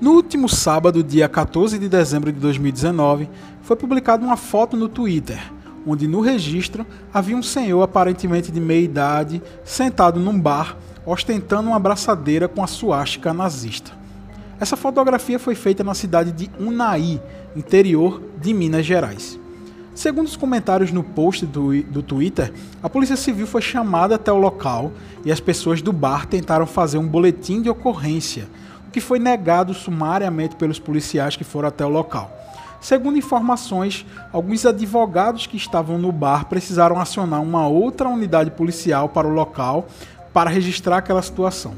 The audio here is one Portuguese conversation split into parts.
No último sábado, dia 14 de dezembro de 2019, foi publicada uma foto no Twitter, onde no registro havia um senhor aparentemente de meia idade sentado num bar, ostentando uma abraçadeira com a suástica nazista. Essa fotografia foi feita na cidade de Unai, interior de Minas Gerais. Segundo os comentários no post do, do Twitter, a Polícia Civil foi chamada até o local e as pessoas do bar tentaram fazer um boletim de ocorrência, que foi negado sumariamente pelos policiais que foram até o local. Segundo informações, alguns advogados que estavam no bar precisaram acionar uma outra unidade policial para o local para registrar aquela situação.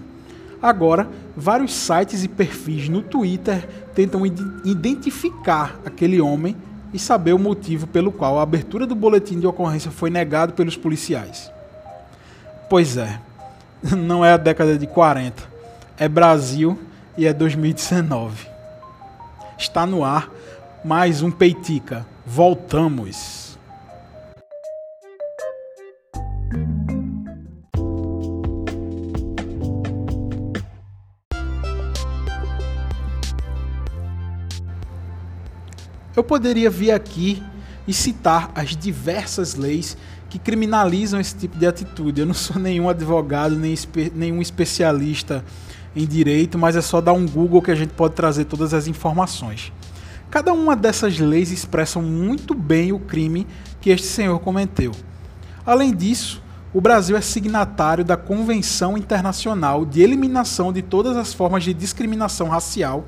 Agora, vários sites e perfis no Twitter tentam identificar aquele homem e saber o motivo pelo qual a abertura do boletim de ocorrência foi negado pelos policiais. Pois é, não é a década de 40, é Brasil e é 2019. Está no ar mais um Peitica. Voltamos. Eu poderia vir aqui e citar as diversas leis que criminalizam esse tipo de atitude. Eu não sou nenhum advogado, nem espe nenhum especialista em direito, mas é só dar um Google que a gente pode trazer todas as informações. Cada uma dessas leis expressam muito bem o crime que este senhor cometeu. Além disso, o Brasil é signatário da Convenção Internacional de Eliminação de Todas as Formas de Discriminação Racial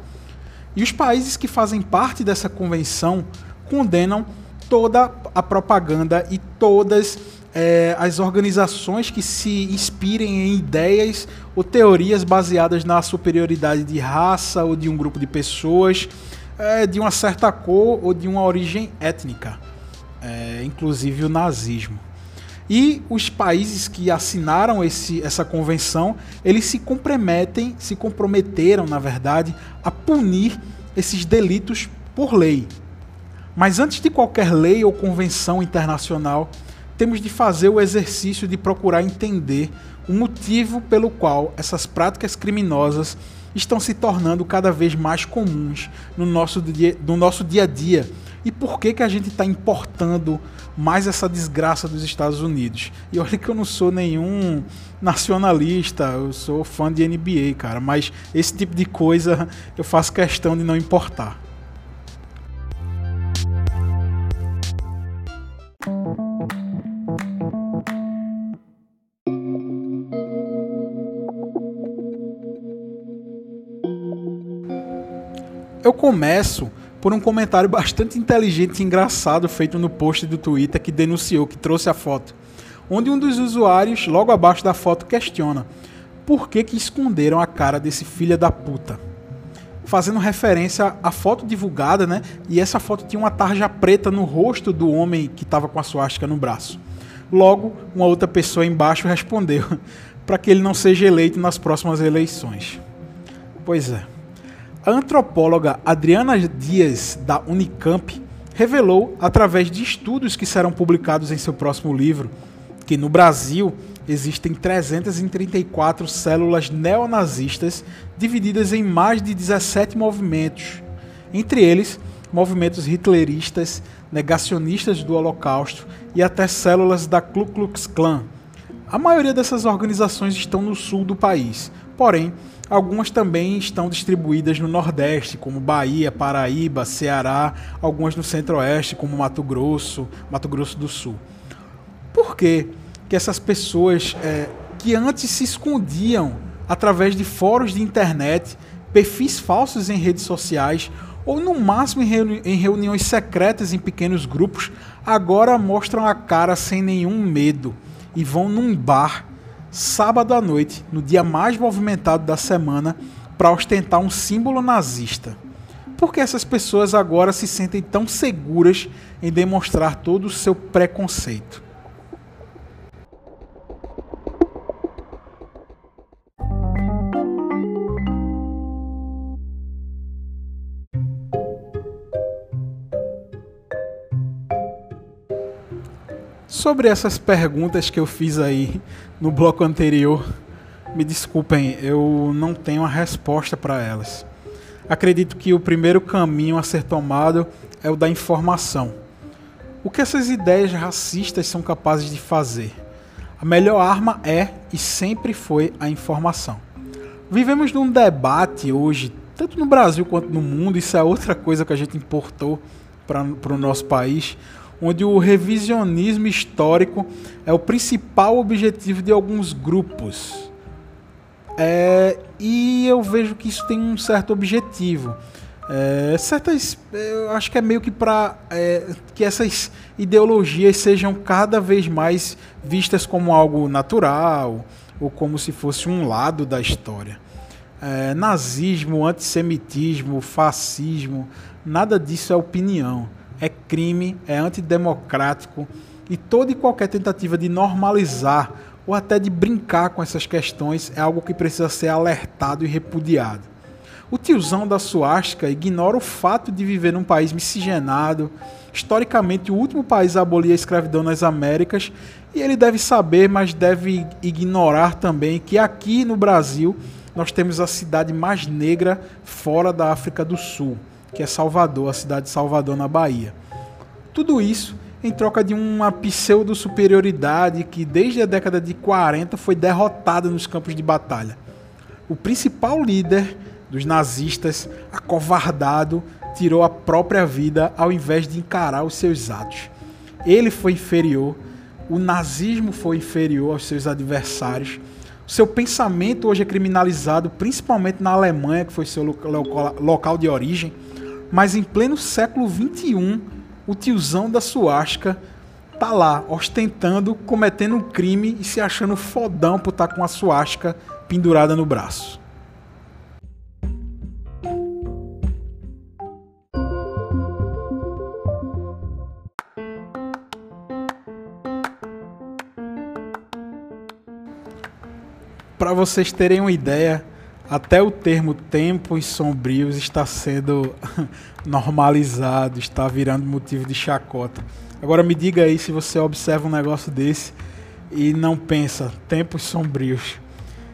e os países que fazem parte dessa convenção condenam toda a propaganda e todas é, as organizações que se inspirem em ideias ou teorias baseadas na superioridade de raça ou de um grupo de pessoas, é, de uma certa cor ou de uma origem étnica, é, inclusive o nazismo. E os países que assinaram esse, essa convenção, eles se comprometem, se comprometeram, na verdade, a punir esses delitos por lei. Mas antes de qualquer lei ou convenção internacional, temos de fazer o exercício de procurar entender o motivo pelo qual essas práticas criminosas estão se tornando cada vez mais comuns no nosso dia, no nosso dia a dia e por que, que a gente está importando mais essa desgraça dos Estados Unidos. E olha que eu não sou nenhum nacionalista, eu sou fã de NBA, cara, mas esse tipo de coisa eu faço questão de não importar. Eu começo por um comentário bastante inteligente e engraçado feito no post do Twitter que denunciou, que trouxe a foto, onde um dos usuários, logo abaixo da foto, questiona por que, que esconderam a cara desse filho da puta. Fazendo referência à foto divulgada, né? E essa foto tinha uma tarja preta no rosto do homem que estava com a suástica no braço. Logo, uma outra pessoa embaixo respondeu para que ele não seja eleito nas próximas eleições. Pois é. A antropóloga Adriana Dias, da Unicamp, revelou, através de estudos que serão publicados em seu próximo livro, que no Brasil existem 334 células neonazistas divididas em mais de 17 movimentos, entre eles movimentos hitleristas, negacionistas do Holocausto e até células da Ku Klux Klan. A maioria dessas organizações estão no sul do país, porém, Algumas também estão distribuídas no Nordeste, como Bahia, Paraíba, Ceará, algumas no Centro-Oeste, como Mato Grosso, Mato Grosso do Sul. Por que, que essas pessoas é, que antes se escondiam através de fóruns de internet, perfis falsos em redes sociais, ou no máximo em, reuni em reuniões secretas em pequenos grupos, agora mostram a cara sem nenhum medo e vão num bar sábado à noite, no dia mais movimentado da semana, para ostentar um símbolo nazista. Por que essas pessoas agora se sentem tão seguras em demonstrar todo o seu preconceito? Sobre essas perguntas que eu fiz aí no bloco anterior, me desculpem, eu não tenho a resposta para elas. acredito que o primeiro caminho a ser tomado é o da informação. O que essas ideias racistas são capazes de fazer? A melhor arma é e sempre foi a informação. Vivemos num debate hoje, tanto no Brasil quanto no mundo, isso é outra coisa que a gente importou para o nosso país, onde o revisionismo histórico é o principal objetivo de alguns grupos. É, e eu vejo que isso tem um certo objetivo. É, certas, eu acho que é meio que para é, que essas ideologias sejam cada vez mais vistas como algo natural ou como se fosse um lado da história. É, nazismo, antissemitismo, fascismo, nada disso é opinião, é crime, é antidemocrático e toda e qualquer tentativa de normalizar ou até de brincar com essas questões é algo que precisa ser alertado e repudiado. O tiozão da suástica ignora o fato de viver num país miscigenado, historicamente o último país a abolir a escravidão nas Américas, e ele deve saber, mas deve ignorar também que aqui no Brasil nós temos a cidade mais negra fora da África do Sul, que é Salvador, a cidade de Salvador na Bahia. Tudo isso em troca de uma pseudo-superioridade que desde a década de 40 foi derrotada nos campos de batalha. O principal líder dos nazistas, acovardado, tirou a própria vida ao invés de encarar os seus atos. Ele foi inferior, o nazismo foi inferior aos seus adversários. O seu pensamento hoje é criminalizado, principalmente na Alemanha, que foi seu local de origem. Mas em pleno século XXI, o tiozão da suástica tá lá, ostentando, cometendo um crime e se achando fodão por estar tá com a suástica pendurada no braço. para vocês terem uma ideia, até o termo tempos sombrios está sendo normalizado, está virando motivo de chacota. Agora me diga aí se você observa um negócio desse e não pensa, tempos sombrios.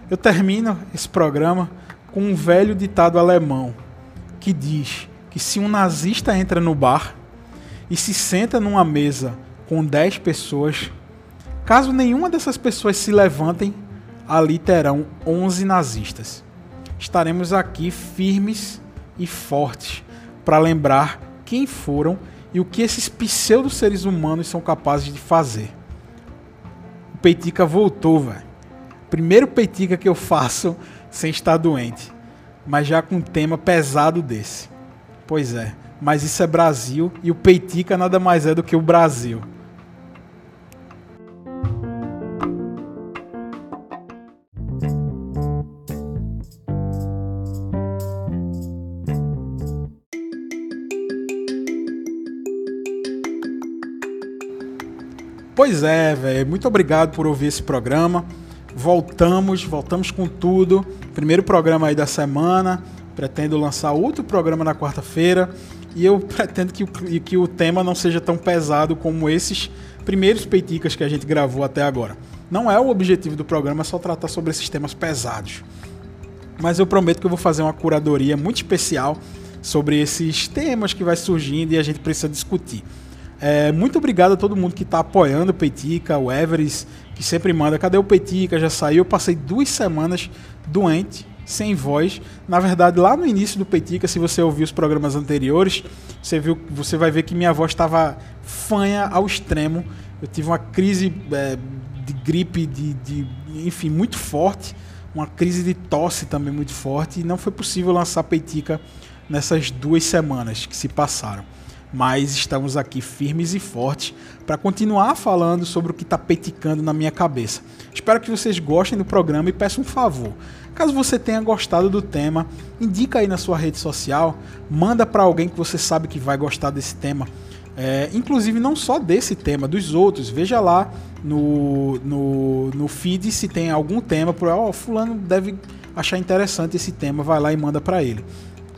Eu termino esse programa com um velho ditado alemão que diz que se um nazista entra no bar e se senta numa mesa com 10 pessoas, caso nenhuma dessas pessoas se levantem, ali terão 11 nazistas. Estaremos aqui firmes e fortes para lembrar quem foram e o que esses pseudo seres humanos são capazes de fazer. O Peitica voltou, velho. Primeiro Peitica que eu faço sem estar doente, mas já com um tema pesado desse. Pois é, mas isso é Brasil e o Peitica nada mais é do que o Brasil. Pois é, velho. Muito obrigado por ouvir esse programa. Voltamos, voltamos com tudo. Primeiro programa aí da semana. Pretendo lançar outro programa na quarta-feira. E eu pretendo que, que o tema não seja tão pesado como esses primeiros peiticas que a gente gravou até agora. Não é o objetivo do programa, só tratar sobre esses temas pesados. Mas eu prometo que eu vou fazer uma curadoria muito especial sobre esses temas que vai surgindo e a gente precisa discutir. É, muito obrigado a todo mundo que está apoiando o Peitica, o Everest, que sempre manda. Cadê o Peitica? Já saiu. Eu passei duas semanas doente, sem voz. Na verdade, lá no início do Peitica, se você ouvir os programas anteriores, você, viu, você vai ver que minha voz estava fanha ao extremo. Eu tive uma crise é, de gripe, de, de, enfim, muito forte. Uma crise de tosse também muito forte. E não foi possível lançar Peitica nessas duas semanas que se passaram mas estamos aqui firmes e fortes para continuar falando sobre o que está peticando na minha cabeça. Espero que vocês gostem do programa e peço um favor. Caso você tenha gostado do tema, indica aí na sua rede social, manda para alguém que você sabe que vai gostar desse tema. É, inclusive não só desse tema, dos outros. Veja lá no, no, no feed se tem algum tema. Ó, oh, fulano deve achar interessante esse tema, vai lá e manda para ele.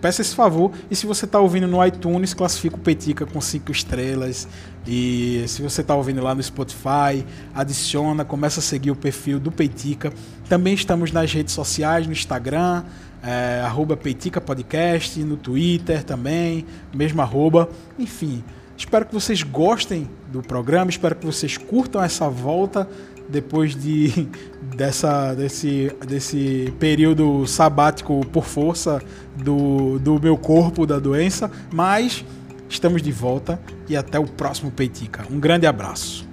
Peça esse favor. E se você está ouvindo no iTunes, classifica o Petica com cinco estrelas. E se você está ouvindo lá no Spotify, adiciona, começa a seguir o perfil do Peitica. Também estamos nas redes sociais, no Instagram, é, arroba Peitica Podcast, no Twitter também, mesmo arroba. Enfim, espero que vocês gostem do programa, espero que vocês curtam essa volta depois de dessa, desse, desse período sabático por força do, do meu corpo, da doença, mas estamos de volta e até o próximo Peitica. Um grande abraço.